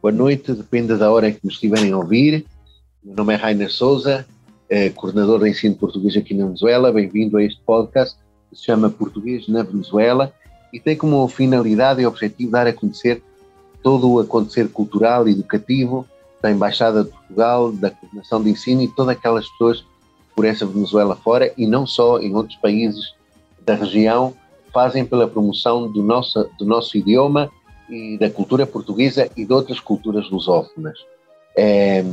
boa noite, depende da hora que nos estiverem a ouvir. Meu nome é Rainer Souza, eh, coordenador de ensino português aqui na Venezuela. Bem-vindo a este podcast que se chama Português na Venezuela e tem como finalidade e objetivo dar a conhecer todo o acontecer cultural e educativo da Embaixada de Portugal, da Coordenação de Ensino e todas aquelas pessoas por essa Venezuela fora e não só em outros países da região fazem pela promoção do nosso, do nosso idioma e da cultura portuguesa e de outras culturas lusófonas. É,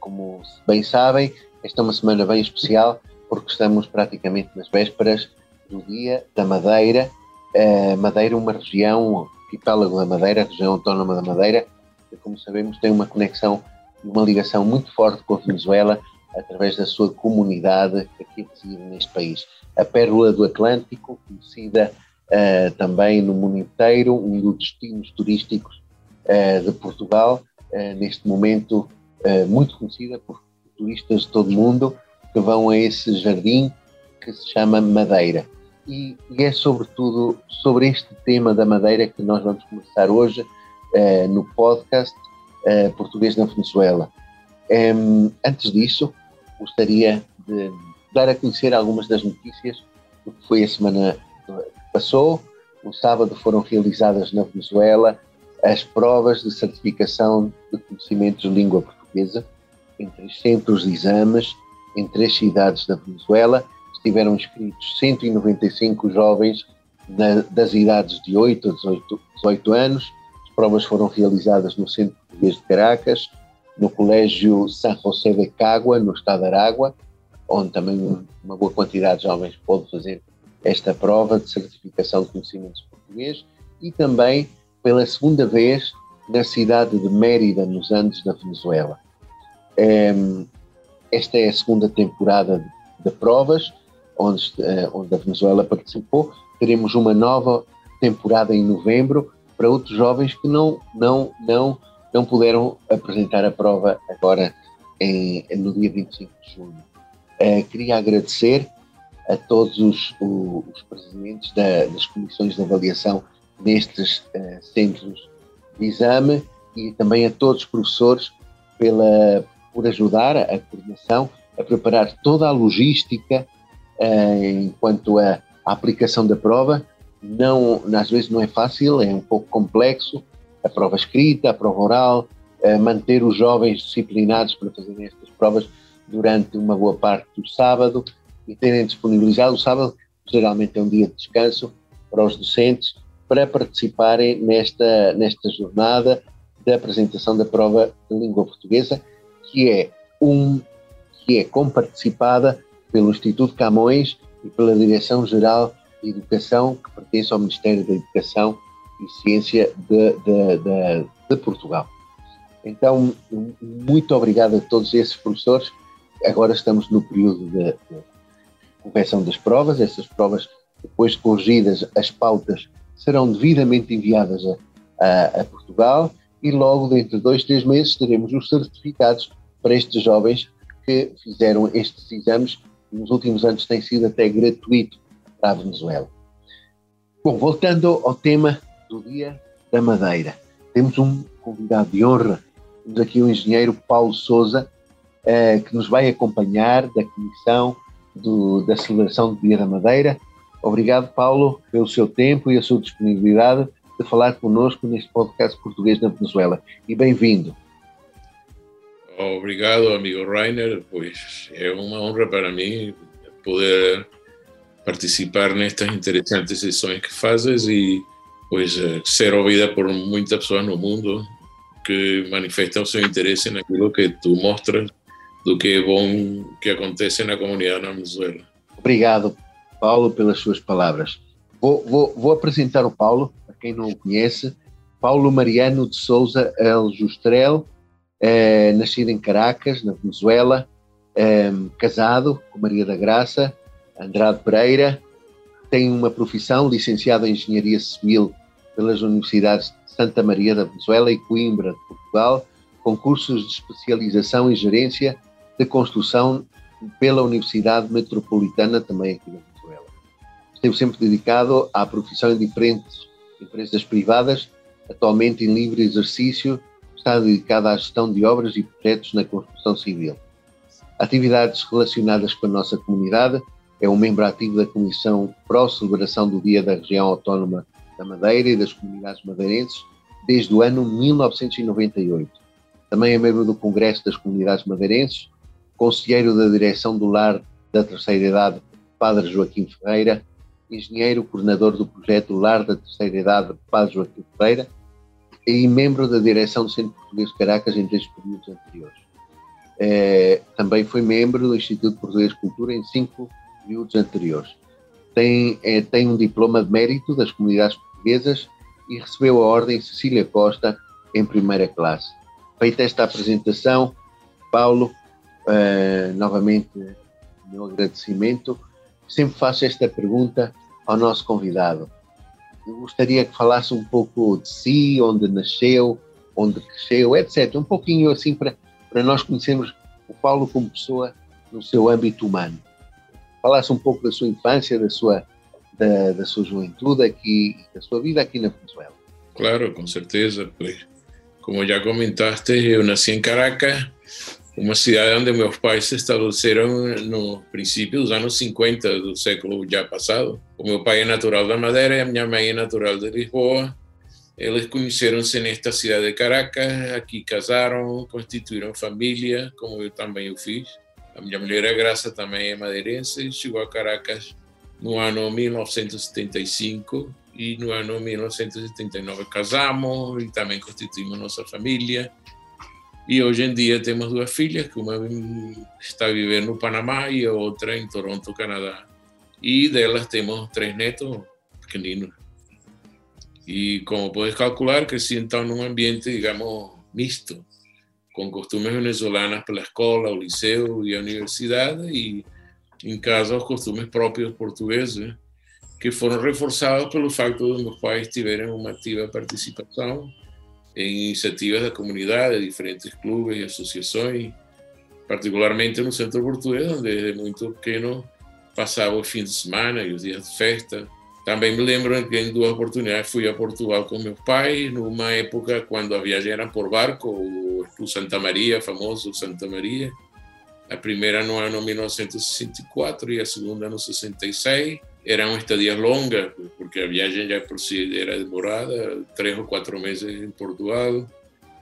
como bem sabem, esta é uma semana bem especial porque estamos praticamente nas vésperas do Dia da Madeira. É, Madeira uma região, arquipélago da Madeira, região autónoma da Madeira, que, como sabemos, tem uma conexão uma ligação muito forte com a Venezuela através da sua comunidade aqui reside neste país. A Pérola do Atlântico, conhecida uh, também no mundo inteiro, um dos destinos turísticos uh, de Portugal, uh, neste momento muito conhecida por turistas de todo o mundo que vão a esse jardim que se chama Madeira. E, e é sobretudo sobre este tema da Madeira que nós vamos conversar hoje no podcast Português na Venezuela. Um, antes disso, gostaria de dar a conhecer algumas das notícias do que foi a semana passou. No sábado foram realizadas na Venezuela as provas de certificação de conhecimentos de língua portuguesa em três centros de exames em três cidades da Venezuela. Estiveram inscritos 195 jovens na, das idades de 8 a 18, 18 anos. As provas foram realizadas no Centro Português de Caracas, no Colégio San José de Cagua, no estado de Aragua, onde também uma boa quantidade de jovens pôde fazer esta prova de certificação de conhecimentos português e também pela segunda vez na cidade de Mérida, nos Andes da Venezuela. Ehm, esta é a segunda temporada de, provas onde, eh, onde a Venezuela participou. Teremos uma nova temporada em novembro para outros jovens que não, não, não, não puderam apresentar a prova agora em, no dia 25 de junho. Uh, queria agradecer a todos os, os presidentes da, das comissões de avaliação nestes uh, centros de exame e também a todos os professores pela, por ajudar a coordenação a preparar toda a logística uh, enquanto a, a, aplicação da prova. Não, às vezes não é fácil, é um pouco complexo, a prova escrita, a prova oral, uh, manter os jovens disciplinados para fazerem estas provas durante uma boa parte do sábado, e terem disponibilizado o sábado, geralmente é um dia de descanso para os docentes, para participarem nesta, nesta jornada da apresentação da prova de língua portuguesa, que é, um, que é comparticipada pelo Instituto Camões e pela Direção-Geral de Educação, que pertence ao Ministério da Educação e Ciência de, de, de, de Portugal. Então, muito obrigado a todos esses professores. Agora estamos no período de, de correção das provas. Essas provas, depois corrigidas, as pautas serão devidamente enviadas a, a, a Portugal e logo dentro de dois, três meses teremos os certificados para estes jovens que fizeram estes exames e nos últimos anos tem sido até gratuito para a Venezuela. Bom, voltando ao tema do Dia da Madeira, temos um convidado de honra, temos aqui o engenheiro Paulo Souza, eh, que nos vai acompanhar da Comissão do, da celebração do Dia da Madeira. Obrigado, Paulo, pelo seu tempo e a sua disponibilidade de falar connosco neste podcast português na Venezuela. E bem-vindo. Obrigado, amigo Rainer. Pois é uma honra para mim poder participar nestas interessantes sessões que fazes e pois eh, ser ouvida por muitas pessoas no mundo que manifestam seu interesse naquilo que tu mostras do que é bom que acontece na comunidade na Venezuela. Obrigado, Paulo, pelas suas palavras. Vou, vou, vou apresentar o Paulo, para quem não o conhece. Paulo Mariano de Souza El Justrel é nascido em Caracas, na Venezuela, é, casado com Maria da Graça Andrade Pereira, tem uma profissão licenciado em Engenharia Civil pelas Universidades de Santa Maria da Venezuela e Coimbra de Portugal, com cursos de especialização em gerência de construção pela Universidade Metropolitana, também aqui na Venezuela. Esteve sempre dedicado à profissão em diferentes empresas privadas, atualmente em livre exercício, está dedicado à gestão de obras e projetos na construção civil. Atividades relacionadas com a nossa comunidade, é um membro ativo da Comissão Pró-Celebração do Dia da Região Autónoma da Madeira e das Comunidades Madeirenses desde o ano 1998. Também é membro do Congresso das Comunidades Madeirenses, conselheiro da direção do Lar da Terceira Idade Padre Joaquim Ferreira, engenheiro coordenador do projeto Lar da Terceira Idade Padre Joaquim Ferreira e membro da direção do Centro Português de Caracas em três períodos anteriores. É, também foi membro do Instituto Português de Cultura em cinco períodos anteriores. Tem, é, tem um diploma de mérito das comunidades portuguesas e recebeu a Ordem Cecília Costa em primeira classe. Feita esta apresentação, Paulo, uh, novamente meu agradecimento. Sempre faço esta pergunta ao nosso convidado. Eu gostaria que falasse um pouco de si, onde nasceu, onde cresceu, etc. Um pouquinho assim para, para nós conhecermos o Paulo como pessoa no seu âmbito humano. Falasse um pouco da sua infância, da sua, da, da sua juventude aqui, da sua vida aqui na Venezuela. Claro, com certeza. Pues, como já comentaste, eu nasci em Caracas, uma cidade onde meus pais se estabeleceram no princípio dos anos 50 do século já passado. O meu pai é natural da Madeira e a minha mãe é natural de Lisboa. Eles conheceram-se nesta cidade de Caracas, aqui casaram, constituíram família, como eu também o fiz. A minha mulher, a Graça, também é madeirense, chegou a Caracas no ano 1975 e no ano 1979 casamos e também constituímos nossa família. E hoje em dia temos duas filhas, que uma está vivendo no Panamá e a outra em Toronto, Canadá. E delas temos três netos pequeninos. E como podes calcular, cresci então num ambiente, digamos, misto com costumes venezuelanas pela escola, o liceu e a universidade, e em casa os costumes próprios portugueses, que foram reforçados pelo facto de meus pais tiverem uma ativa participação em iniciativas da comunidade, diferentes clubes e associações, particularmente no centro português, onde desde muito pequeno passava o fim de semana e os dias de festa. Também me lembro que em duas oportunidades fui a Portugal com meu pai, numa época quando a viagem era por barco, o Santa Maria, famoso Santa Maria. A primeira no ano 1964 e a segunda no 66. Eram estadias longas, porque a viagem já por si era demorada, três ou quatro meses em Portugal.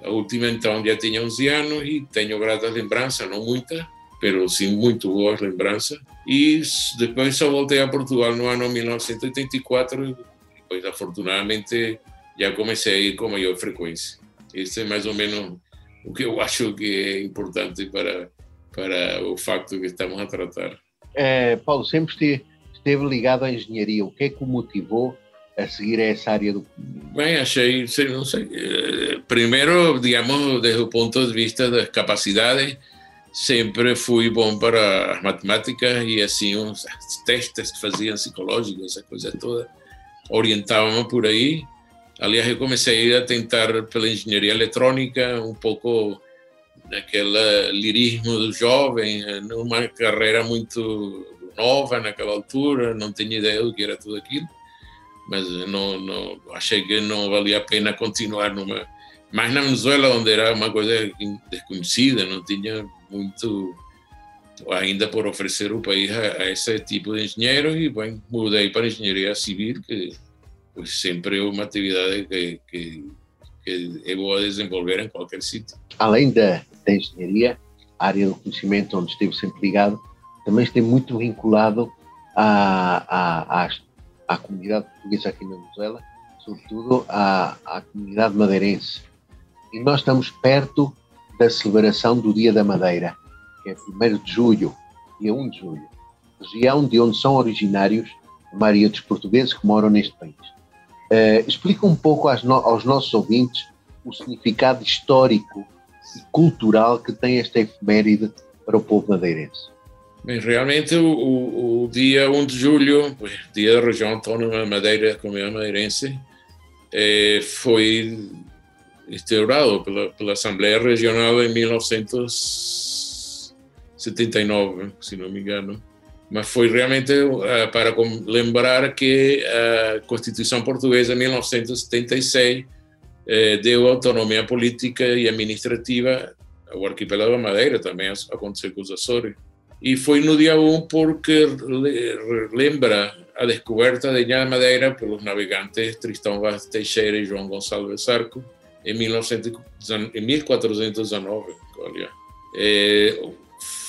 A última, então, já tinha 11 anos e tenho gratas lembranças, não muitas, mas sim muito boas lembranças. E depois só voltei a Portugal no ano 1984 e depois, afortunadamente, já comecei a ir com maior frequência. Esse é mais ou menos o que eu acho que é importante para, para o facto que estamos a tratar. É, Paulo, sempre esteve, esteve ligado à engenharia. O que é que o motivou a seguir essa área do Bem, achei, não sei, eh, primeiro, digamos, desde o ponto de vista das capacidades, sempre fui bom para as matemáticas e assim os testes que faziam psicológicos, essa coisa toda, orientavam por aí. Aliás, eu comecei a tentar pela engenharia eletrônica, um pouco naquele lirismo do jovem, numa carreira muito nova naquela altura, não tinha ideia do que era tudo aquilo, mas não, não achei que não valia a pena continuar numa. Mas na Venezuela, onde era uma coisa desconhecida, não tinha muito ainda por oferecer o país a, a esse tipo de engenheiros e, bem, mudei para engenharia civil, que sempre é uma atividade que, que, que é boa desenvolver em qualquer sítio. Além da, da engenharia, a área do conhecimento onde esteve sempre ligado, também esteve muito vinculado à, à, à, comunidade portuguesa aqui na Venezuela, sobretudo à, à comunidade madeirense. E nós estamos perto da celebração do Dia da Madeira, que é 1 de julho, dia 1 de julho, região de onde são originários a maioria dos portugueses que moram neste país. Uh, explica um pouco no, aos nossos ouvintes o significado histórico e cultural que tem esta efeméride para o povo madeirense? Bem, realmente o, o, o, dia 1 de julho, dia da região autónoma Madeira, Comunidade Madeirense, é, foi instaurado pela, pela Assembleia Regional em 1979, se não me engano. Mas foi realmente uh, para lembrar que a Constituição Portuguesa, em 1976, uh, deu autonomia política e administrativa ao arquipélago da Madeira, também aconteceu com os Açores. E no dia 1 porque lembra a descoberta de Ilha Madeira pelos navegantes Tristão Vaz Teixeira e João Gonçalves Arco em, 1419. Olha. É,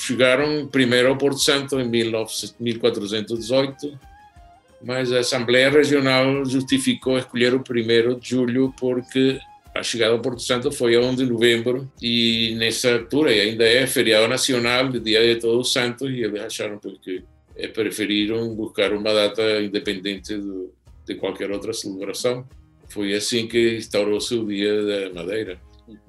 chegaram primeiro Porto Santo em 1418, mas a Assembleia Regional justificou escolher o primeiro de julho porque a chegada ao Porto Santo foi a 1 de novembro e nessa altura ainda é feriado nacional, Dia de Todos os Santos, e eles acharam que é, preferiram buscar uma data independente de, de qualquer outra celebração. Foi assim que instaurou-se o Dia da Madeira.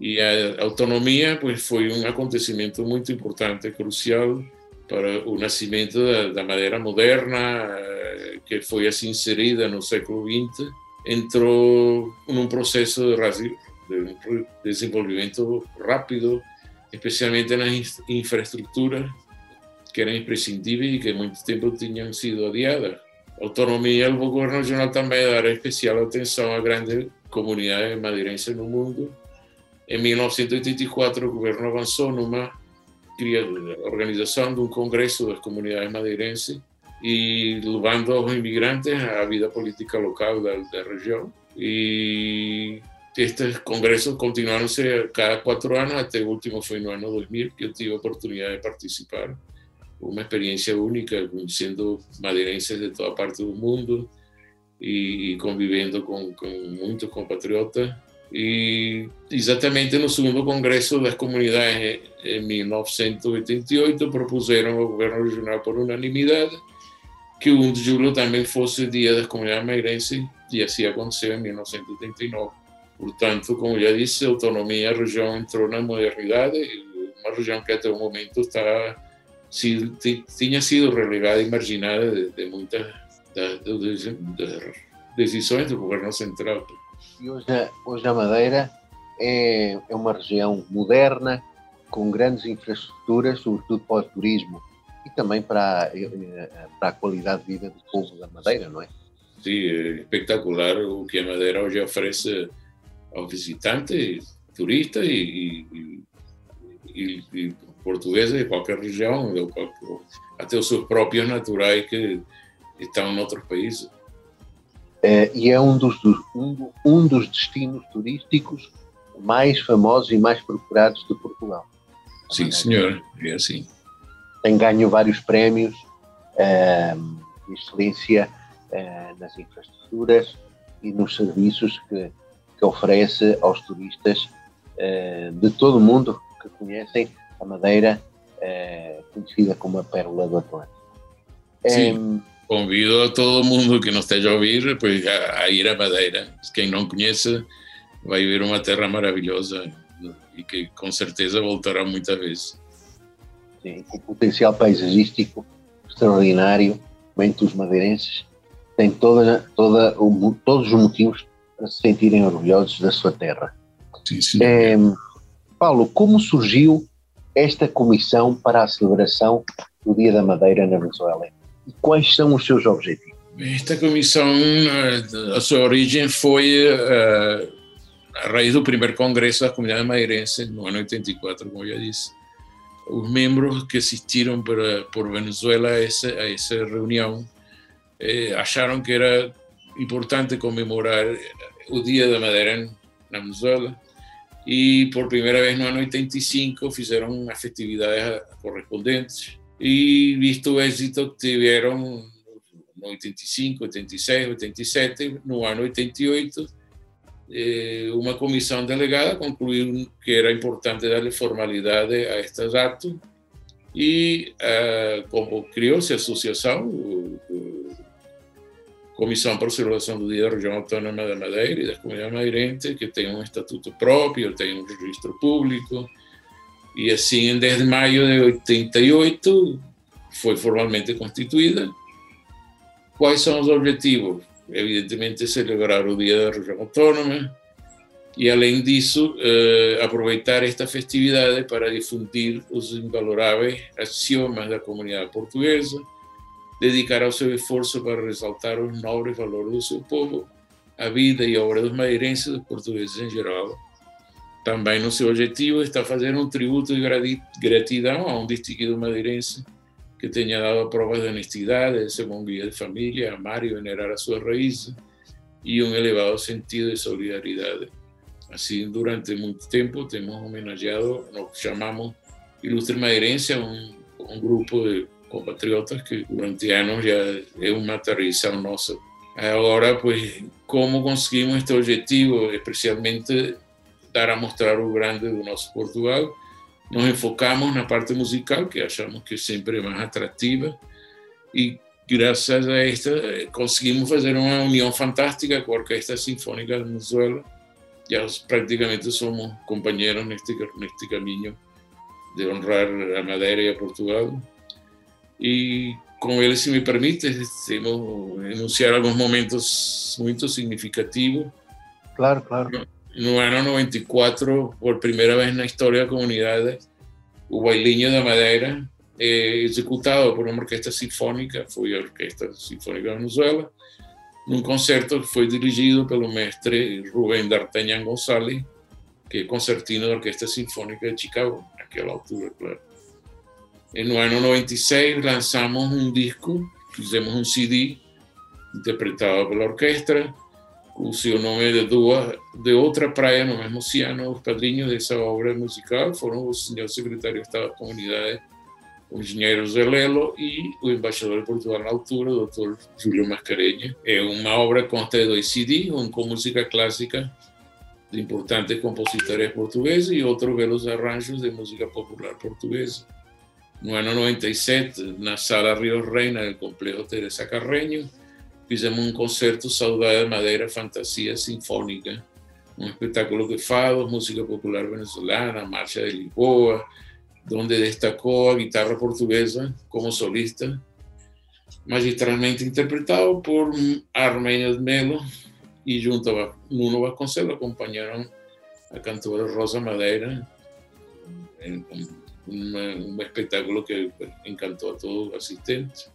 E a autonomia pois, foi um acontecimento muito importante, crucial para o nascimento da, da madeira moderna, eh, que foi assim inserida no século XX, entrou num processo de, de desenvolvimento rápido, especialmente nas infraestruturas que eram imprescindíveis e que muito tempo tinham sido adiadas. Autonomia, o governo regional também dará especial atenção a grandes comunidades madeirenses no mundo. Em 1984, o governo avançou numa organização de um congresso das comunidades madeirenses e levando aos imigrantes à vida política local da, da região. E estes congressos continuaram-se cada quatro anos, até o último foi no ano 2000, que eu tive a oportunidade de participar uma experiência única, conhecendo madeirenses de toda parte do mundo e, e convivendo com, com muitos compatriotas. E exatamente no segundo congresso das comunidades, em 1988, propuseram ao governo regional por unanimidade que o 1 de julho também fosse dia das comunidades madeirenses, e assim aconteceu em 1989. Portanto, como já disse, a autonomia, a região entrou na modernidade, uma região que até o momento está si, tinha sido relegada e marginada de, de muitas decisões do governo central. E hoje, hoje a Madeira é, é uma região moderna, com grandes infraestruturas, sobretudo para o turismo também para, para a qualidade de vida do povo da Madeira, não é? Sim, é espetacular o que a Madeira hoje oferece aos visitantes, turistas e, e, e, e portuguesa de qualquer região, até os seus próprios naturais que estão em outros países. É, e é um dos, um, um dos destinos turísticos mais famosos e mais procurados de Portugal. Sim, senhor, é assim. Tem ganho vários prémios é, de excelência é, nas infraestruturas e nos serviços que, que oferece aos turistas é, de todo o mundo que conhecem a Madeira é conhecida como a Pérola do Atlântico. Sim, convido a todo mundo que nos esteja a ouvir pues, a, a, ir a Madeira. Quem não conhece vai ver uma terra maravilhosa e que com certeza voltará muitas vezes. Sim, com potencial paisagístico extraordinário, bem os madeirenses têm toda, toda o, todos os motivos para se sentirem orgulhosos da sua terra. Sim, sim. É, Paulo, como surgiu esta comissão para a celebração do Dia da Madeira na Venezuela? E quais são os seus objetivos? Esta comissão, eh, a sua origem foi uh, a raiz do primeiro congresso da comunidade madeirense, no ano 84, como já disse. Os membros que assistiram para, por Venezuela a essa, a essa eh, que era importante comemorar o Dia da Madeira na Venezuela. E por primeira vez no ano 85 fizeram as festividades correspondentes e visto o êxito que tiveram no 85, 86, 87, no ano 88, eh, uma comissão delegada concluiu que era importante darle formalidade a estes atos e ah, como criou-se a associação, Comissão para a Celebração do Dia da Região Autônoma da Madeira e das Comunidades Madeirenses, que tem um estatuto próprio, tem um registro público, E assim, desde maio de 88, foi formalmente constituída. Quais são os objetivos? Evidentemente, celebrar o Dia da Região Autônoma e, além disso, eh, aproveitar esta festividade para difundir os invaloráveis axiomas da comunidade portuguesa, dedicar o seu esforço para ressaltar os nobres valores do seu povo, a vida e a obra dos madeirenses dos portugueses em geral. Também no objetivo está fazer um tributo de gratidão a um distinguido madeirense que tenha dado provas de honestidade, de ser bom guia de família, amar e venerar as suas raízes e um elevado sentido de solidariedade. Assim, durante muito tempo, temos homenageado, nós chamamos Ilustre Madeirense, um, um grupo de compatriotas que durante anos já é uma tradição nossa. Agora, pues, como conseguimos este objetivo, especialmente dar a mostrar o grande do nosso Portugal, nos enfocamos na parte musical, que achamos que sempre é mais atrativa, e graças a esta conseguimos fazer uma união fantástica com a Orquestra Sinfônica de Venezuela. Já praticamente somos companheiros neste, neste caminho de honrar a Madeira e a Portugal. E com ele, se me permite, temos enunciar alguns momentos muito significativos. Claro, claro. No ano 94, por primeira vez na história da comunidade, o Bailinho da Madeira é executado por uma orquestra sinfônica, foi a Orquestra Sinfônica da Venezuela, num concerto que foi dirigido pelo mestre Rubén D'Artagnan González, que é concertino da Orquestra Sinfônica de Chicago, naquela altura, claro. No ano 96 lançamos um disco, fizemos um CD interpretado pela cuyo nome de duas de outra praia no mesmo oceano. Os padrinhos dessa obra musical foram o senhor secretário de Estado da Comunidade, o engenheiro Zelelo e o embaixador de Portugal na altura, o Dr. Júlio Mascarenhas. É uma obra que consta de dois CDs, um com música clássica de importantes compositores portugueses e outro belos arranjos de música popular portuguesa. No ano 97, na Sala Rio Reina del Complejo Teresa Carreño, fizemos um concerto Saudade Madeira Fantasia Sinfônica, um espetáculo de fados, música popular venezolana, marcha de Lisboa, onde destacou a guitarra portuguesa como solista, magistralmente interpretado por Armênio de Melo e junto a Nuno Vasconcelos acompanharam a cantora Rosa Madeira um espetáculo que encantou a todos os assistentes.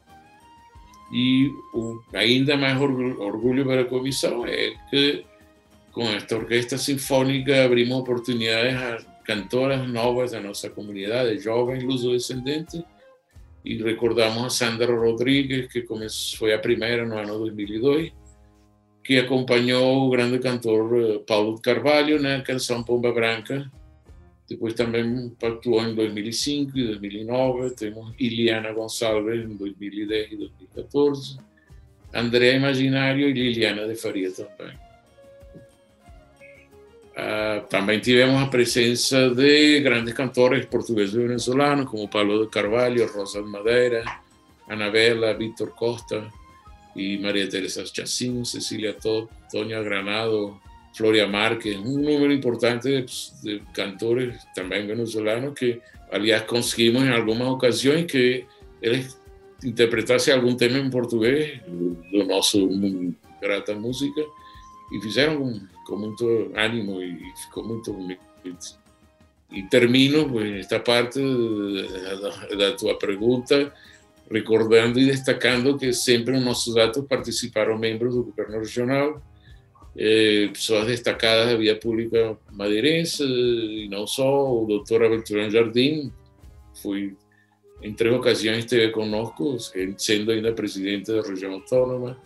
E o, ainda mais orgulho para a comissão é que com esta orquestra sinfônica abrimos oportunidades a cantoras novas da nossa comunidade, jovens luso-descendentes, e recordamos a Sandra Rodrigues, que foi a primeira no ano 2002, que acompanhou o grande cantor eh, Paulo de Carvalho na canção Pomba Branca, depois também atuou em 2005 e 2009. Temos Iliana Gonçalves em 2010 e 2014. André Imaginário e Liliana de Faria também. Uh, também tivemos a presença de grandes cantores portugueses e venezolanos, como Paulo de Carvalho, Rosa de Madeira, Anabela, Víctor Costa e Maria Teresa Chacín, Cecília Todd, Toña Granado, Floria Márquez, un número importante de, de, cantores también venezolanos que, aliás, conseguimos en algunas ocasiones que él interpretase algún tema en portugués. De nuestra grata música y hicieron con mucho ánimo y con mucho y termino pues esta parte de, de, de tu pregunta recordando y destacando que siempre en nuestros datos participaron miembros del gobierno regional eh, pessoas destacadas da via pública madeirense e não só, o doutor Aventurão Jardim foi em três ocasiões esteve conosco, sendo ainda presidente da região autônoma,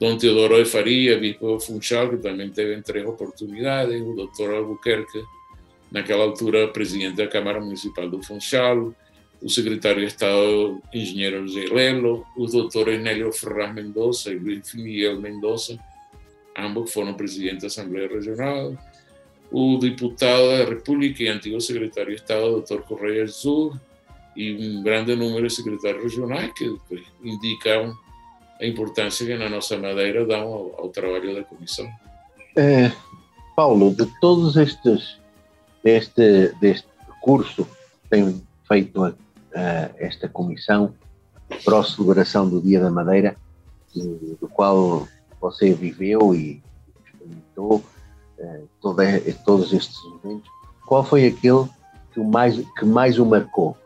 Dom Teodoro de Faria, bispo Funchal, que também teve em três oportunidades, o doutor Albuquerque, naquela altura presidente da Câmara Municipal do Funchal, o secretário de Estado, engenheiro José Lelo, os doutores Nélio Ferraz Mendoza e Luiz Miguel Mendoza, ambos foram presidentes da Assembleia Regional, o deputado da República e antigo secretário de Estado, Dr. Correia Jesus, e um grande número de secretários regionais que pues, indicam a importância que na nossa Madeira dão ao, trabalho da comissão. É, Paulo, de todos estes, este, deste percurso tem feito uh, esta comissão para a celebração do Dia da Madeira, do, do qual você viveu e experimentou uh, toda, todos estes momentos. Qual foi aquele que mais, que mais o marcou?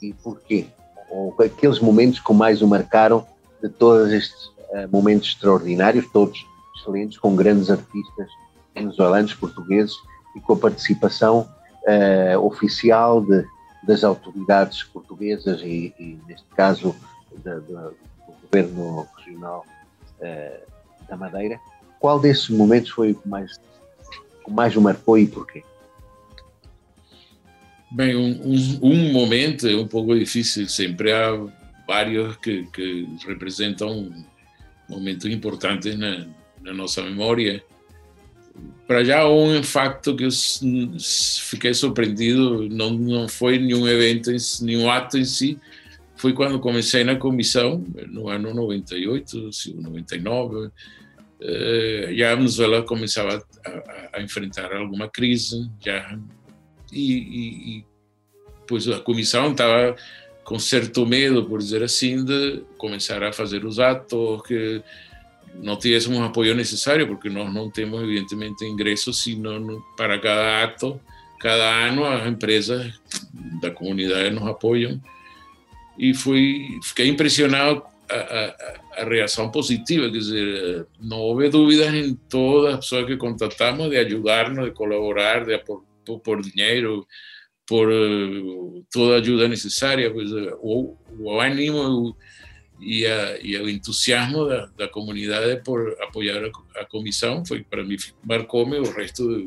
E porquê? Ou aqueles momentos que mais o marcaram de todos estes uh, momentos extraordinários, todos excelentes, com grandes artistas venezuelanos, portugueses e com a participação oficial de, das autoridades portuguesas e, e neste caso, da, da, do governo regional da Madeira. Qual desses momentos foi o que mais, o mais o marcou e porquê? Bem, um, um, um, momento é um pouco difícil, sempre há vários que, que representam momentos importantes na, na nossa memória para já um facto que eu fiquei surpreendido não não foi nenhum evento nenhum ato em si foi quando comecei na comissão no ano 98 99 já a Venezuela começava a, a enfrentar alguma crise já e, e, pois a comissão estava com certo medo por dizer assim de começar a fazer os atos que não tivéssemos apoio necessário, porque nós não temos, evidentemente, ingressos sino para cada ato. Cada ano as empresas da comunidade nos apoiam. E fui, fiquei impressionado a, a, reação positiva, quer dizer, não houve dúvidas em todas as pessoas que contatamos de ajudar-nos, de colaborar, de por, por por uh, toda ajuda necessária. Pois, uh, o, o ânimo, e, a, entusiasmo da, da, comunidade por apoiar a, a comissão foi para mim marcou-me resto de,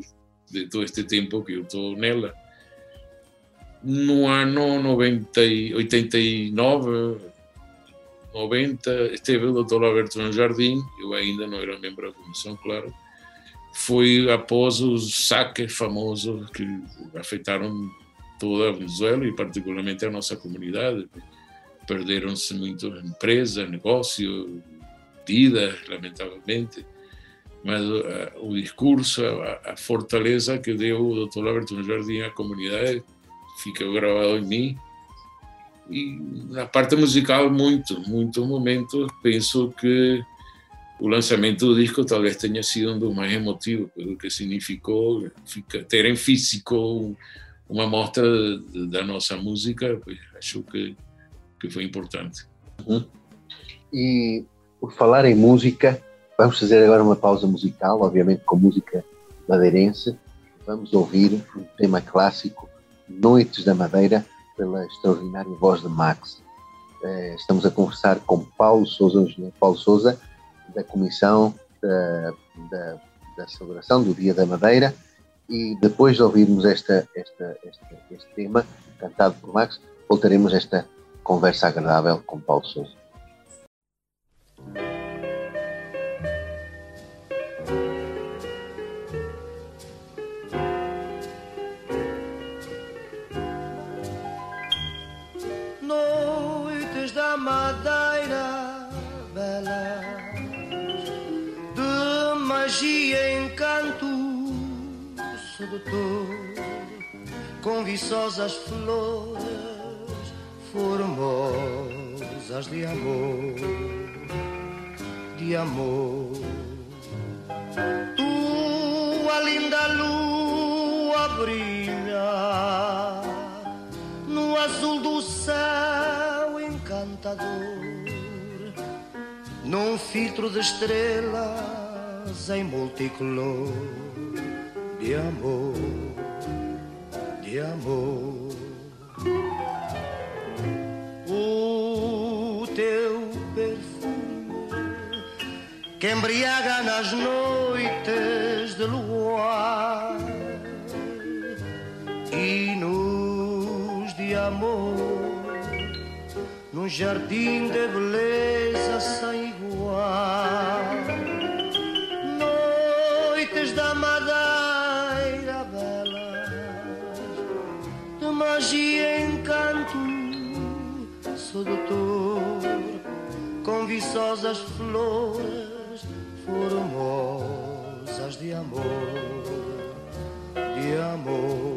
de, todo este tempo que eu estou nela. No ano 90, 89, 90, esteve o Dr. Alberto Jardim, eu ainda não era membro da comissão, claro. Foi após os saques famosos que afetaram toda a Venezuela e particularmente a nossa comunidade perderam-se muitas empresas, negócios, vidas, lamentavelmente. Mas uh, o discurso, a, a, fortaleza que deu o Dr. Alberto Jardim à comunidade ficou gravado em mim. E na parte musical, muito, muitos momentos, penso que o lançamento do disco talvez tenha sido um dos mais emotivos, pelo que significou ter em físico uma mostra da nossa música, pois acho que que foi importante. Uhum. E por falar em música, vamos fazer agora uma pausa musical, obviamente com música madeirense. Vamos ouvir um tema clássico, Noites da Madeira, pela extraordinária voz de Max. Eh, estamos a conversar com Paulo Souza, engenheiro Paulo Souza, da Comissão da, da, da, Celebração do Dia da Madeira. E depois de ouvirmos esta, esta, esta, este tema, cantado por Max, voltaremos a esta conversa agradável com Paulo Souza. Sedutor com viçosas flores formosas de amor, de amor. Tua linda lua brilha no azul do céu encantador, num filtro de estrelas em multicolor de amor, de amor. que embriaga nas noites de luar e nos de amor num jardim de beleza sem igual com viçosas flores formosas de amor, de amor.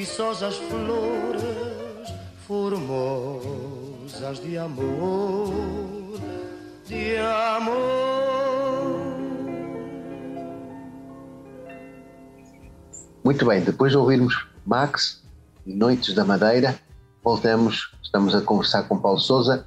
Viçosas flores formosas de amor, de amor. Muito bem, depois de ouvirmos Max e Noites da Madeira, voltamos, estamos a conversar com Paulo Souza,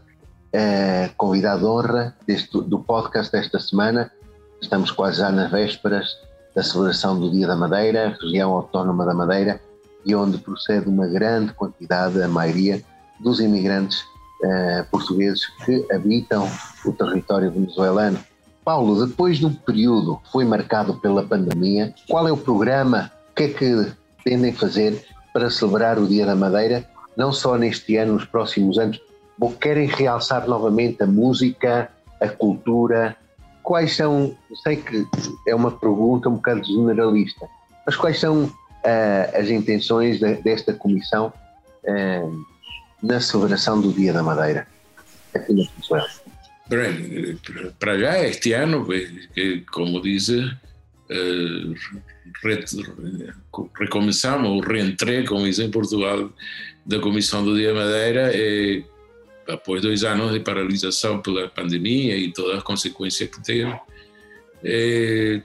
eh, convidado de honra deste, do podcast desta semana. Estamos quase já nas vésperas da celebração do Dia da Madeira, região autónoma da Madeira, e onde procede uma grande quantidade, a maioria, dos imigrantes eh, portugueses que habitam o território venezuelano. Paulo, depois de um período que foi marcado pela pandemia, qual é o programa? O que é que pretendem fazer para celebrar o Dia da Madeira, não só neste ano, nos próximos anos? Ou querem realçar novamente a música, a cultura? Quais são, sei que é uma pergunta um bocado generalista, mas quais são uh, as intenções de, desta comissão uh, na celebração do Dia da Madeira aqui na Venezuela? Bem, para já este ano, que, como diz, recomeçamos, ou reentré, como diz em Portugal, da Comissão do Dia da Madeira, e, após dois anos de paralisação pela pandemia e todas as consequências que teve,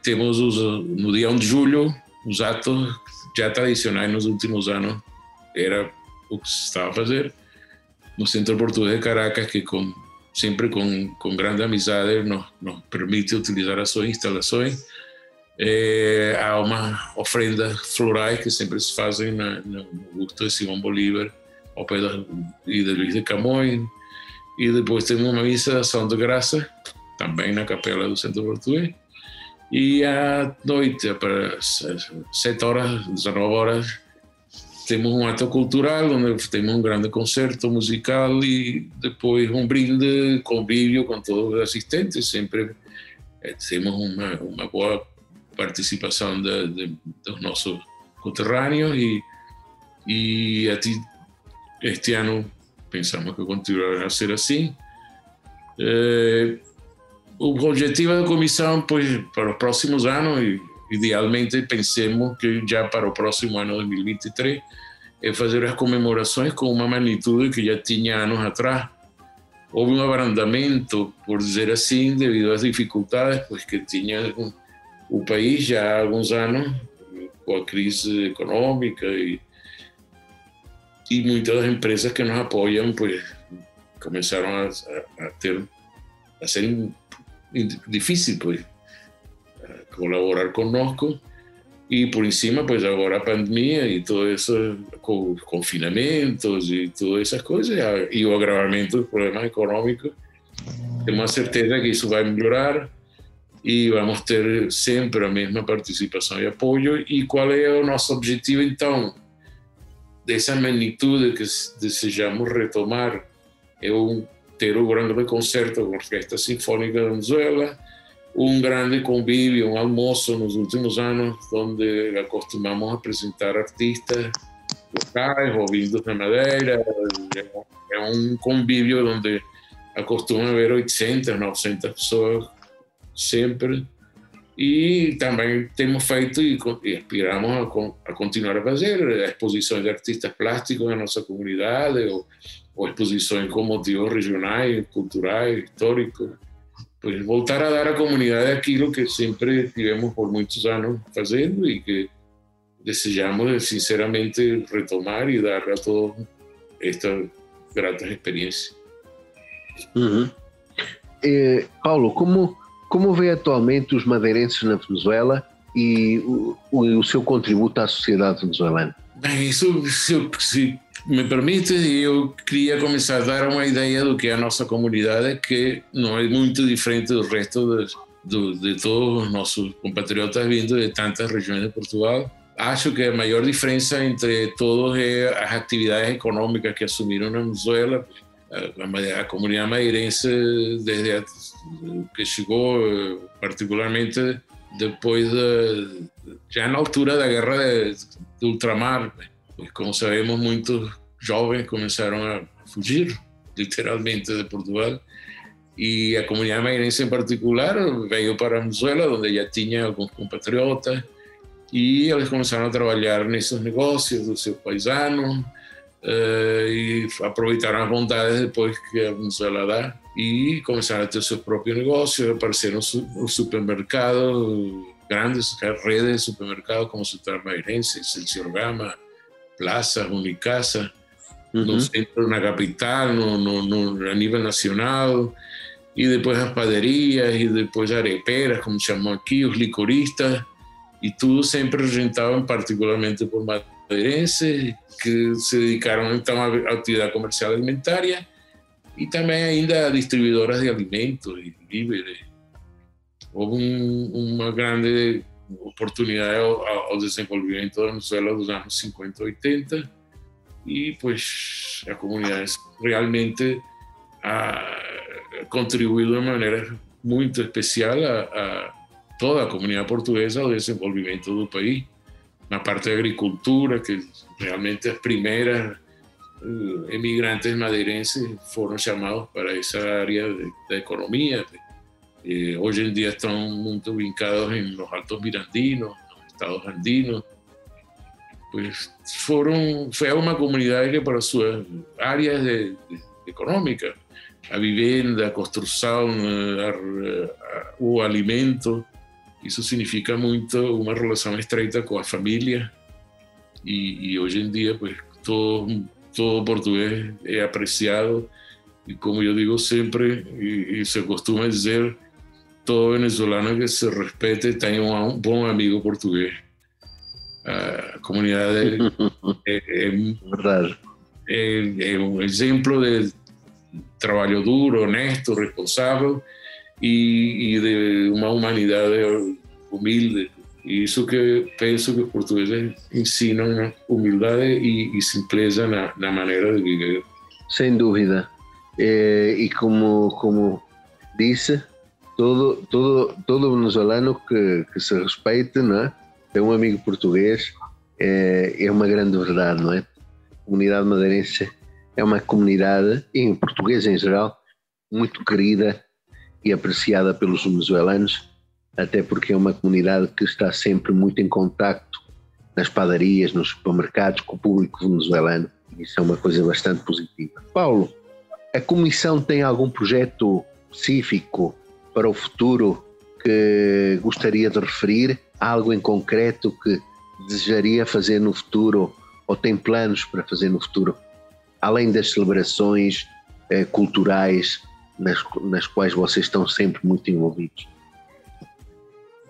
temos os, no dia 1 de julho os atos já tradicionais nos últimos anos, era o que se estava a fazer no Centro Português de Caracas, que com, sempre com, com grande amizade nos, nos permite utilizar as suas instalações é, há uma ofrenda florais que sempre se fazem na, no de Simão Bolívar ao pé da, e de Luís de Camões e depois temos uma missa ação de graça também na capela do Centro Português e à noite para 7 horas, 19 horas temos um ato cultural onde temos um grande concerto musical e depois um brinde, convívio com todos os assistentes sempre eh, temos uma, uma boa participação de, de, dos nossos conterrâneos e, e este ano pensamos que continuará a ser assim. Eh, o objetivo da comissão, pois, para os próximos anos, idealmente pensemos que já para o próximo ano 2023, é fazer as comemorações com uma magnitude que já tinha anos atrás. Houve um abrandamento, por dizer assim, devido às dificuldades pois, que tinha o país já há alguns anos, com a crise econômica e, e muitas das empresas que nos apoiam pues, começaram a, a, a ter a ser difícil pues, colaborar conosco e por em cima pues agora a pandemia e todo isso com confinamentos e todas essas coisas e o agravamento dos problemas econômicos temos a certeza que isso vai melhorar e vamos ter sempre a mesma participação e apoio. E qual é o nosso objetivo, então? Dessa magnitude que desejamos retomar, é um, ter um grande concerto com a Orquestra Sinfônica da Venezuela, um grande convívio, um almoço nos últimos anos, onde acostumamos apresentar artistas locais ou vindos da Madeira. É um convívio onde acostuma haver 800, 900 pessoas sempre. E também temos feito e, e aspiramos a, a, continuar a fazer exposições de artistas plásticos na nossa comunidade ou, ou exposições com motivos regionais, culturais, históricos. Pois voltar a dar à comunidade aquilo que sempre tivemos por muitos anos fazendo e que desejamos sinceramente retomar e dar a todos estas gratas experiências. Eh, Paulo, como como vê atualmente os madeirenses na Venezuela e o, o, o seu contributo à sociedade venezuelana? Bem, se, se, me permite, eu queria começar a dar uma ideia do que é a nossa comunidade, que não é muito diferente do resto de, de, de todos os nossos compatriotas vindo de tantas regiões de Portugal, acho que a maior diferença entre todas é as atividades econômicas que assumiram na Venezuela. A, a, comunidade madeirense, desde que chegou, particularmente depois de, já na altura da guerra de, de ultramar, pues, como sabemos, muitos jovens começaram a fugir, literalmente, de Portugal. E a comunidade madeirense em particular veio para a Venezuela, onde já tinha alguns compatriotas, e eles começaram a trabalhar nesses negócios dos seus paisanos uh, e aproveitaram as bondades depois que a Venezuela dá e começaram a ter seus próprios negócios, apareceram os supermercados, grandes redes de supermercados como Central Mairense, Celsior Gama, Plaza, Unicasa, uhum. no centro, na capital, no, no, no, a nível nacional, e depois as padarias, e depois areperas, como chamam aqui, os licoristas, e tudo sempre regentado particularmente por madeirenses que se dedicaram então à atividade comercial alimentária e também ainda a distribuidoras de alimentos e víveres. Houve um, uma grande oportunidade ao, ao, desenvolvimento da Venezuela dos anos 50 e 80 e pois a comunidade realmente ha contribuído de maneira muito especial a, a toda a comunidade portuguesa ao desenvolvimento do país, na parte de agricultura, que realmente as primeiras uh, emigrantes madeirenses foram chamados para essa área da economia. Eh, hoje em dia estão muito vincados em los Altos Mirandinos, nos estados andinos. Pues foram, foi uma comunidade que para suas áreas de, de, econômicas, a vivenda, a construção, a, a, o alimento, isso significa muito uma relação estreita com a família e, e hoje em dia, pues, todo, todo português é apreciado. E como eu digo sempre e, e se costuma dizer, todo venezolano que se respete tem um bom amigo português. A comunidade é, é, é, é um exemplo de trabalho duro, honesto, responsável e, e de uma humanidade humilde. E isso que penso que os portugueses ensinam humildade e, e simpleza na, na, maneira de viver. Sem dúvida. É, e como, como disse, todo, todo, todo venezuelano que, que se respeite, não é? tem um amigo português, é, é uma grande verdade, não é? A comunidade madeirense é uma comunidade, em português em geral, muito querida e apreciada pelos venezuelanos, até porque é uma comunidade que está sempre muito em contacto nas padarias, nos supermercados, com o público venezuelano. Isso é uma coisa bastante positiva. Paulo, a Comissão tem algum projeto específico para o futuro que gostaria de referir? Algo em concreto que desejaria fazer no futuro ou tem planos para fazer no futuro? Além das celebrações eh, culturais nas, nas quais vocês estão sempre muito envolvidos?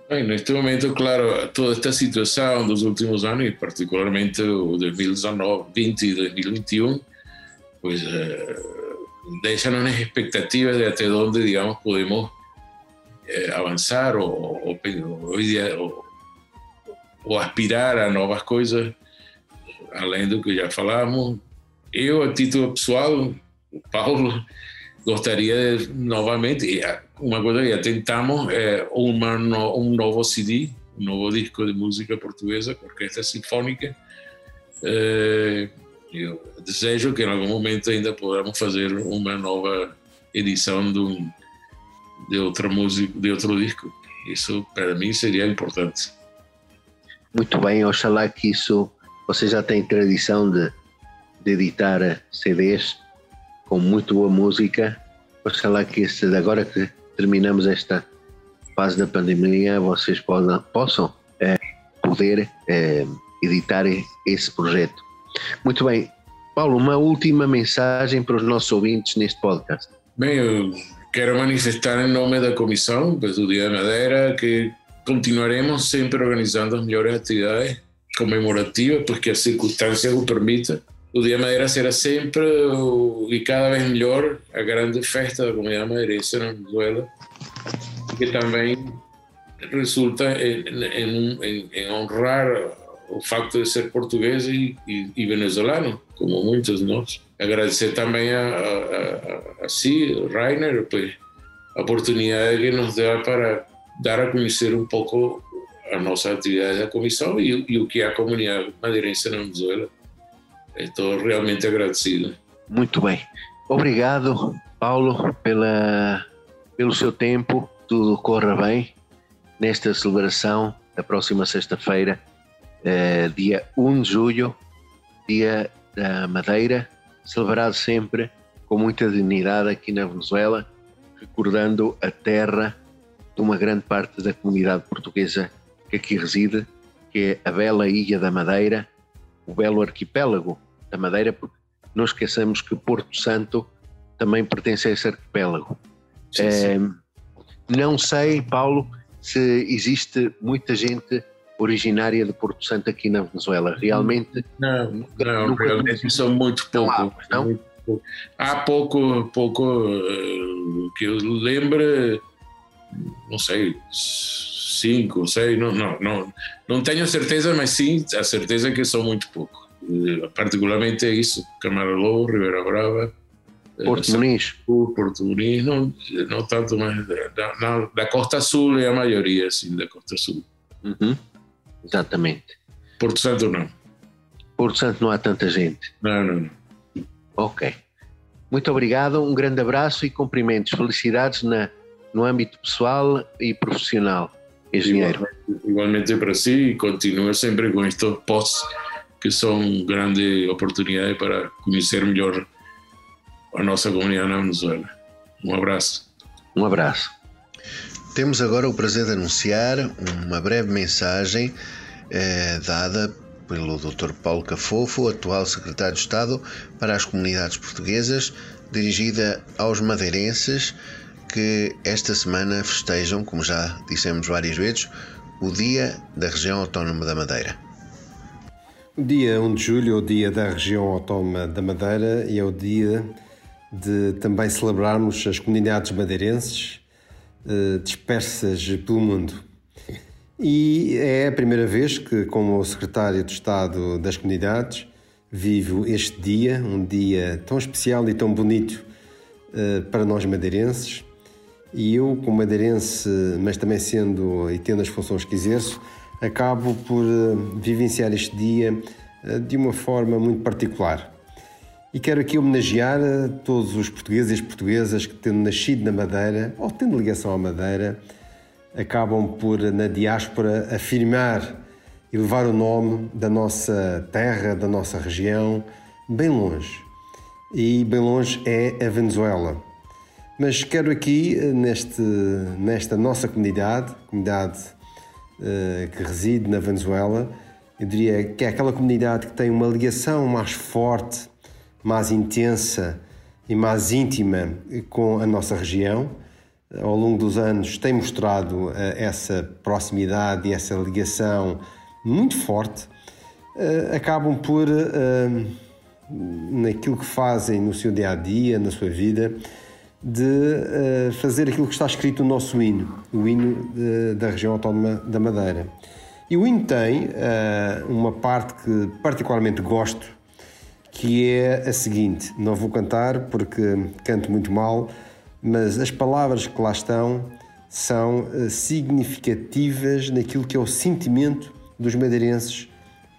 Bem, neste momento, claro, toda esta situação dos últimos anos, e particularmente o 2019, 20 e 2021, pois eh, deixa-nos nas expectativas de até onde, digamos, podemos eh, avançar ou, ou, ou, aspirar a novas coisas, além do que já falamos. Eu, a título pessoal, Paulo, gostaria novamente, uma coisa que tentamos, é uma, um novo CD, um novo disco de música portuguesa, orquestra sinfônica. É, eu desejo que em algum momento ainda podamos fazer uma nova edição de, um, de outra música, de outro disco. Isso para mim seria importante. Muito bem, oxalá que isso. Você já tem tradição de, de editar CDs com muito boa música. Oxalá que agora que terminamos esta fase da pandemia, vocês podam, possam é, poder é, editar esse projeto. Muito bem. Paulo, uma última mensagem para os nossos ouvintes neste podcast. Bem, eu quero manifestar em nome da comissão do Dia da Madeira que continuaremos sempre organizando as melhores atividades comemorativas, porque as circunstâncias o permitem o Dia Madeira será sempre e cada vez melhor a grande festa da comunidade madeirense na Venezuela, que também resulta em, em, em, em honrar o facto de ser português e, e, e venezuelano, como muitos de nós. Agradecer também a, a, a, a si, Rainer, pues, a oportunidade que nos dá para dar a conhecer um pouco a nossa atividade da comissão e, e o que é a comunidade madeirense na Venezuela. Estou realmente agradecido. Muito bem. Obrigado, Paulo, pela, pelo seu tempo. Tudo corra bem nesta celebração da próxima sexta-feira, eh, dia 1 de julho, dia da Madeira, celebrado sempre com muita dignidade aqui na Venezuela, recordando a terra de uma grande parte da comunidade portuguesa que aqui reside, que é a bela Ilha da Madeira, o belo arquipélago da Madeira, porque não esqueçamos que Porto Santo também pertence a esse arquipélago. Sim, sim. Eh, não sei, Paulo, se existe muita gente originária de Porto Santo aqui na Venezuela. Realmente. Não, nunca- não nunca realmente são muito Não há, não? Há pouco, pouco eh, que eu lembre, não sei, cinco, seis, não, não, não, não tenho certeza, mas sim a certeza que são muito pouco. Eh, Particularmente é isso, Camaralô, Ribeira Brava, eh, Porto Muniz. Sul, Porto Muniz, não, não tanto, mas da, da, da Costa Sul é a maioria, sim, da Costa Sul. Uhum. Exatamente. Porto Santo não. Porto Santo não há tanta gente. Não, não, não. Ok. Muito obrigado, um grande abraço e cumprimentos. Felicidades na, no âmbito pessoal e profissional, engenheiro. Igualmente, igualmente para si e continue sempre com estes posts que são grande oportunidade para conhecer melhor a nossa comunidade na Venezuela. Um abraço. Um abraço. Temos agora o prazer de anunciar uma breve mensagem eh, dada pelo Dr. Paulo Cafofo, atual secretário de Estado para as comunidades portuguesas, dirigida aos madeirenses que esta semana festejam, como já dissemos várias vezes, o Dia da Região Autónoma da Madeira. Dia 1 de julho é o dia da região autónoma da Madeira e é o dia de também celebrarmos as comunidades madeirenses eh, dispersas pelo mundo. E é a primeira vez que, como secretário de Estado das Comunidades, vivo este dia, um dia tão especial e tão bonito eh, para nós madeirenses. E eu, como madeirense, mas também sendo e tendo as funções que exerço, acabo por eh, vivenciar este dia eh, de uma forma muito particular. E quero aqui homenagear eh, todos os portugueses e as portuguesas que, tendo nascido na Madeira ou tendo ligação à Madeira, acabam por, na diáspora, afirmar e levar o nome da nossa terra, da nossa região, bem longe. E bem longe é a Venezuela. Mas quero aqui, neste, nesta nossa comunidade, comunidade que reside na Venezuela, eu diria que é aquela comunidade que tem uma ligação mais forte, mais intensa e mais íntima com a nossa região. Ao longo dos anos tem mostrado eh, essa proximidade e essa ligação muito forte. Eh, acabam por, eh, naquilo que fazem no seu dia a dia, na sua vida, de uh, fazer aquilo que está escrito no nosso hino, o hino de, da região autónoma da Madeira. E o hino tem uh, uma parte que particularmente gosto, que é a seguinte: não vou cantar porque canto muito mal, mas as palavras que lá estão são uh, significativas naquilo que é o sentimento dos madeirenses,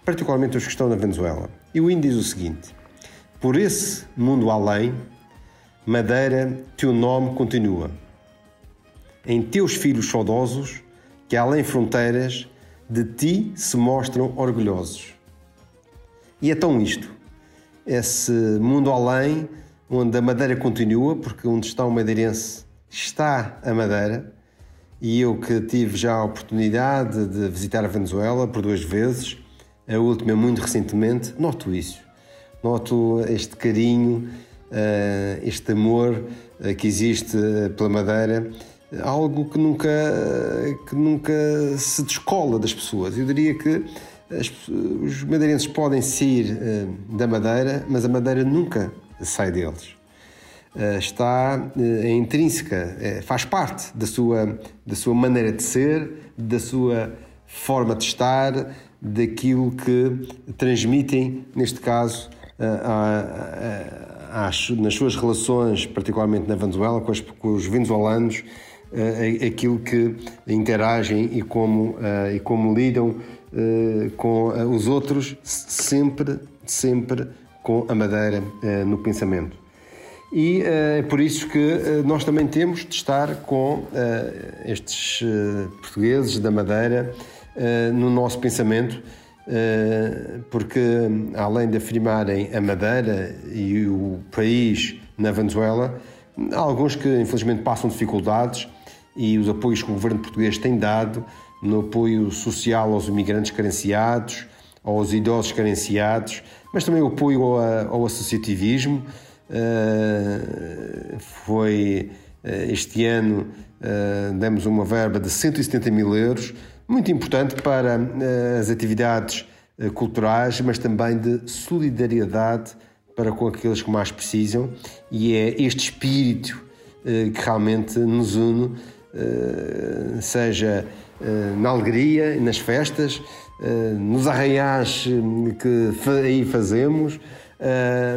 particularmente os que estão na Venezuela. E o hino diz o seguinte: Por esse mundo além Madeira, teu nome continua. Em teus filhos saudosos, que além fronteiras, de ti se mostram orgulhosos. E é tão isto, esse mundo além, onde a Madeira continua, porque onde está o madeirense está a Madeira, e eu que tive já a oportunidade de visitar a Venezuela por duas vezes, a última muito recentemente, noto isso. Noto este carinho, este amor uh, que existe uh, pela Madeira, algo que nunca, que nunca se descola das pessoas. Eu diria que as, os madeirenses podem sair da Madeira, mas a Madeira nunca sai deles. está é intrínseca, faz parte da sua, da sua maneira de ser, da sua forma de estar, daquilo que transmitem, neste caso, nas suas relações, particularmente na Venezuela, com, com os venezuelanos, aquilo que interagem e como, e como lidam com os outros, sempre, sempre com a Madeira no pensamento. E é por isso que nós também temos de estar com estes portugueses da Madeira no nosso pensamento, porque além de afirmarem a Madeira e o país na Venezuela, há alguns que infelizmente passam dificuldades e os apoios que o governo português tem dado no apoio social aos imigrantes carenciados, aos idosos carenciados, mas também o apoio ao, ao associativismo. foi este ano demos uma verba de 170 mil euros muito importante para eh, as atividades eh, culturais, mas também de solidariedade para com aqueles que mais precisam, e é este espírito eh, que realmente nos une, seja na alegria, nas festas, nos arraiais que aí fazemos,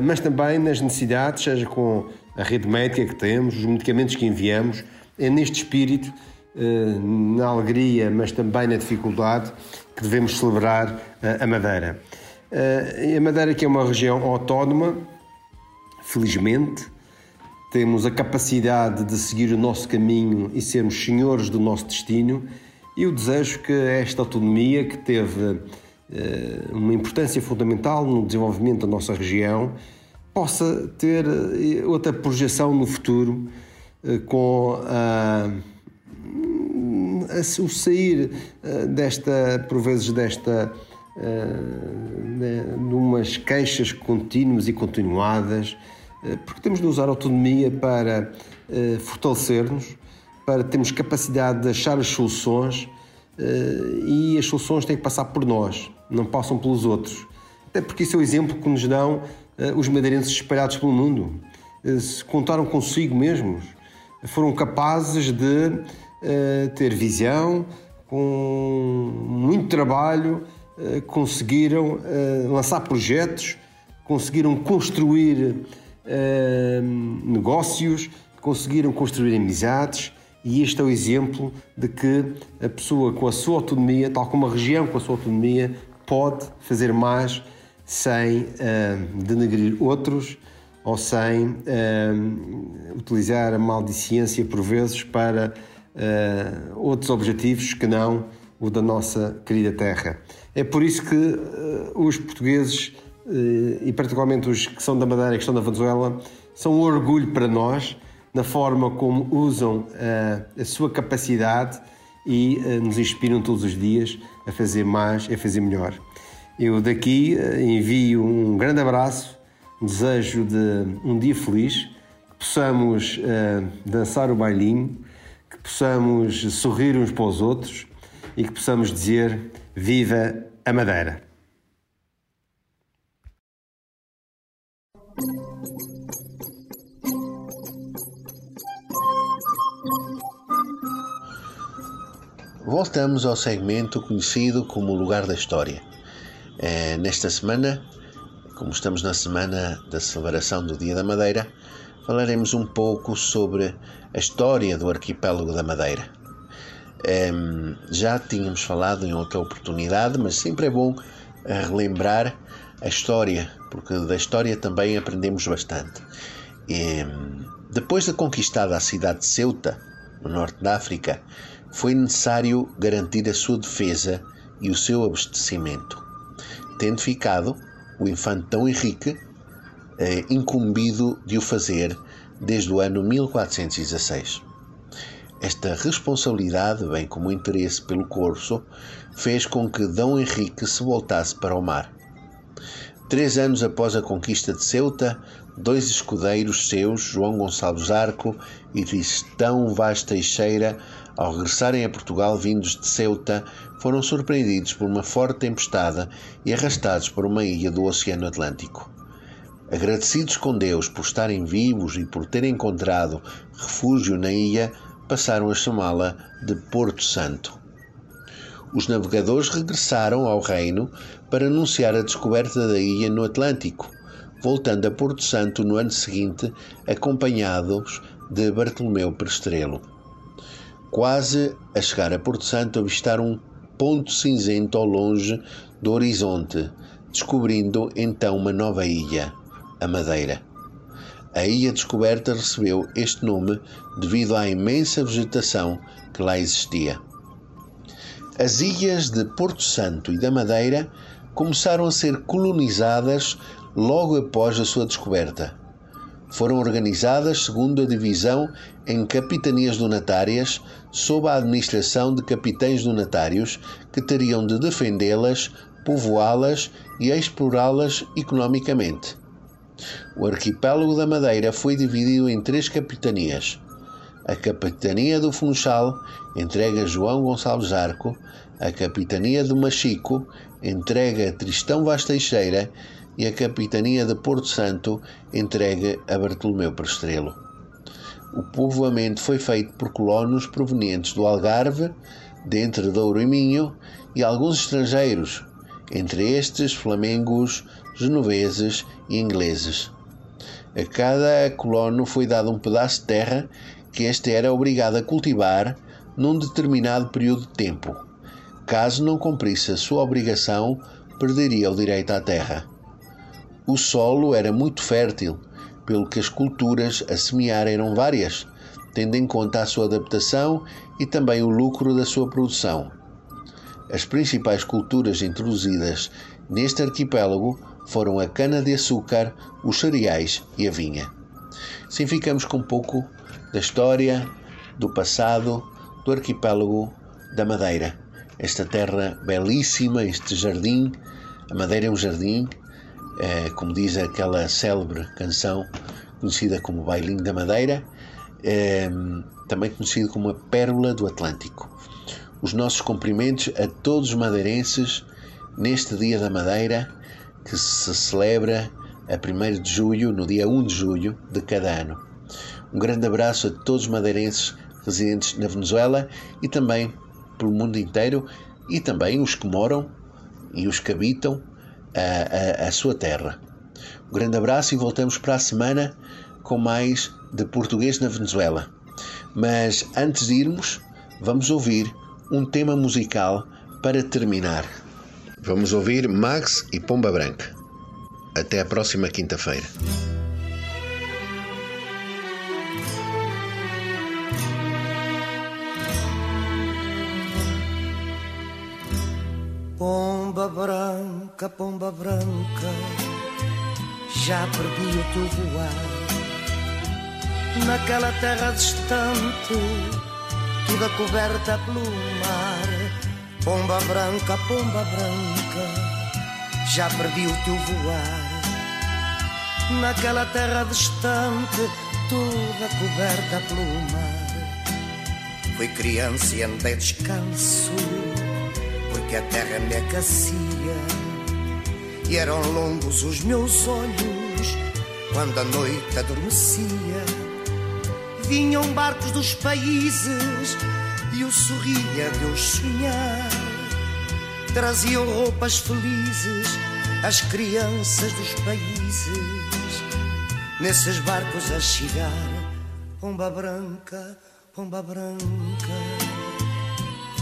mas também nas necessidades, seja com a rede médica que temos, os medicamentos que enviamos, é neste espírito na alegria, mas também na dificuldade, que devemos celebrar eh, a Madeira. Eh, a Madeira, que é uma região autónoma, felizmente, temos a capacidade de seguir o nosso caminho e sermos senhores do nosso destino. E eu desejo que esta autonomia, que teve uma importância fundamental no desenvolvimento da nossa região, possa ter outra projeção no futuro com a o sair eh, desta, por vezes, desta de umas queixas contínuas e continuadas, uh, porque temos de usar a autonomia para fortalecer-nos, para termos capacidade de achar as soluções e as soluções têm que passar por nós, não passam pelos outros. Até porque isso é o exemplo que nos dão os madeirenses espalhados pelo mundo. se contaram consigo mesmos, foram capazes de uh, ter visão, com muito trabalho, uh, conseguiram uh, lançar projetos, conseguiram construir negócios, conseguiram construir amizades. E este é o exemplo de que a pessoa com a sua autonomia, tal como a região com a sua autonomia, pode fazer mais sem uh, denegrir outros ou sem uh, utilizar a maldiciência por vezes para uh, outros objetivos que não o da nossa querida terra. É por isso que uh, os portugueses, uh, e particularmente os que são da Madeira e que estão da Venezuela, são um orgulho para nós na forma como usam a sua capacidade e nos inspiram todos os dias a fazer mais e a fazer melhor. Eu daqui envio um grande abraço, desejo de um dia feliz, que possamos dançar o bailinho, possamos sorrir uns para os outros e que possamos dizer Viva a Madeira! Voltamos ao segmento conhecido como Lugar da História. É, nesta semana, como estamos na semana da celebração do Dia da Madeira, falaremos um pouco sobre a história do arquipélago da Madeira. Um, já tínhamos falado em outra oportunidade, mas sempre é bom eh, relembrar a história, porque da história também aprendemos bastante. E, depois de conquistada a cidade de Ceuta, no norte da África, foi necessário garantir a sua defesa e o seu abastecimento, tendo ficado o infante Dom Henrique eh, incumbido de o fazer desde o ano 1416. Esta responsabilidade, bem como o interesse pelo corso, fez com que D. Henrique se voltasse para o mar. Três anos após a conquista de Ceuta, dois escudeiros seus, João Gonçalves Arco e Tristão Vaz Teixeira, ao regressarem a Portugal vindos de Ceuta, foram surpreendidos por uma forte tempestade e arrastados para uma ilha do Oceano Atlântico. Agradecidos com Deus por estarem vivos e por terem encontrado refúgio na ilha, passaram a chamá-la de Porto Santo. os navegadores regressaram ao reino para anunciar a descoberta da ilha no Atlântico, voltando a Porto Santo no ano seguinte, acompanhados de Bartolomeu Prestrelo. Quase a chegar a Porto Santo, avistaram um ponto cinzento ao longe do horizonte, descobrindo então uma nova ilha, a Madeira. A ilha descoberta recebeu este nome devido à imensa vegetação que lá existia. As ilhas de Porto Santo e da Madeira começaram a ser colonizadas logo após a sua descoberta. Foram organizadas segundo a divisão em capitanias donatárias, sob a administração de capitães donatários que teriam de defendê-las, povoá-las e explorá-las economicamente. O arquipélago da Madeira foi dividido em três capitanias: a Capitania do Funchal, entregue a João Gonçalves Arco, a Capitania do Machico, entregue a Tristão Vaz Teixeira e a Capitania de Porto Santo, entregue a Bartolomeu Prestrelo. O povoamento foi feito por colonos provenientes do Algarve, de Douro e Minho, e alguns estrangeiros, entre estes flamengos, genoveses e ingleses. A cada colono foi dado um pedaço de terra que este era obrigado a cultivar num determinado período de tempo. Caso não cumprisse a sua obrigação, perderia o direito à terra. O solo era muito fértil, pelo que as culturas a semear eram várias, tendo em conta a sua adaptação e também o lucro da sua produção. As principais culturas introduzidas neste arquipélago foram a cana-de-açúcar, os cereais e a vinha. Assim ficamos com um pouco da história, do passado, do arquipélago da Madeira. Esta terra belíssima, este jardim. A Madeira é um jardim, é, como diz aquela célebre canção conhecida como Bailinho da Madeira, é, também conhecido como a Pérola do Atlântico. Os nossos cumprimentos a todos os madeirenses neste Dia da Madeira que se celebra a 1 de julho, no dia 1 de julho de cada ano. Um grande abraço a todos os madeirenses residentes na Venezuela e também pelo mundo inteiro e também os que moram e os que habitam a, a, a sua terra. Um grande abraço e voltamos para a semana com mais de português na Venezuela. Mas antes de irmos, vamos ouvir um tema musical para terminar. Vamos ouvir Max e Pomba Branca. Até a próxima quinta-feira. Pomba branca, pomba branca, já perdi o teu voar. Naquela terra distante, toda coberta pelo mar Pomba branca, pomba branca, já perdi o teu voar. Naquela terra distante, toda coberta pelo mar. Fui criança e andei descalço, porque a terra me aquecia. E eram longos os meus olhos, quando a noite adormecia. Vinham barcos dos países e eu sorria de os sonhar. Traziam roupas felizes as crianças dos países, nesses barcos a chegar. Pomba branca, pomba branca,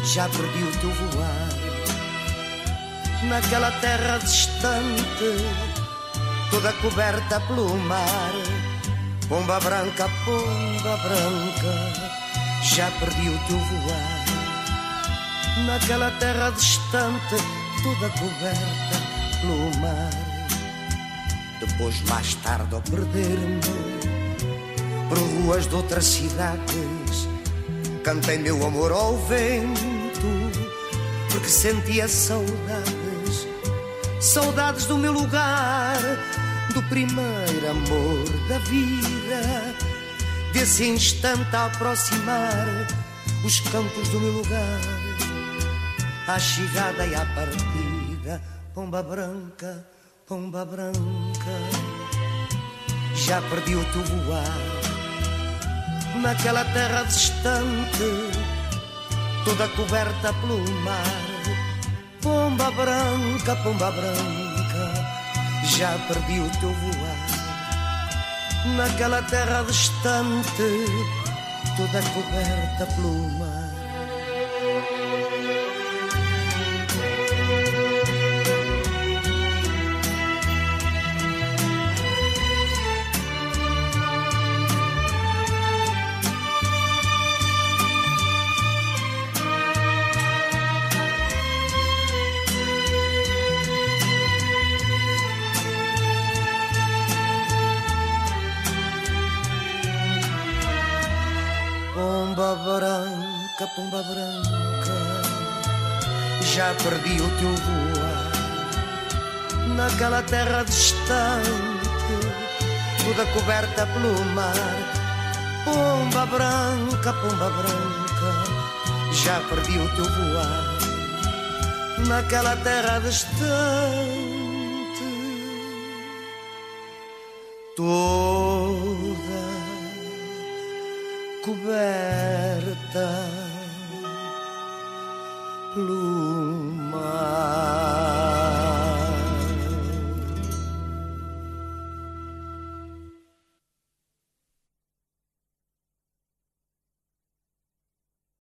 já perdi o teu voar. Naquela terra distante, toda coberta pelo mar. Pomba branca, pomba branca já perdi o teu voar. Naquela terra distante, toda coberta pelo mar. Depois, mais tarde, ao perder-me por ruas de outras cidades, cantei meu amor ao vento, porque sentia saudades, saudades do meu lugar, do primeiro amor da vida desse instante a aproximar os campos do meu lugar, à chegada e à partida, pomba branca, pomba branca, já perdi o teu voar naquela terra distante, toda coberta pelo mar. Pomba branca, pomba branca, já perdi o teu voar. Naquela terra distante, toda coberta pelo perdi o teu voar naquela terra distante, toda coberta pelo mar. Pomba branca, pomba branca, já perdi o teu voar naquela terra distante.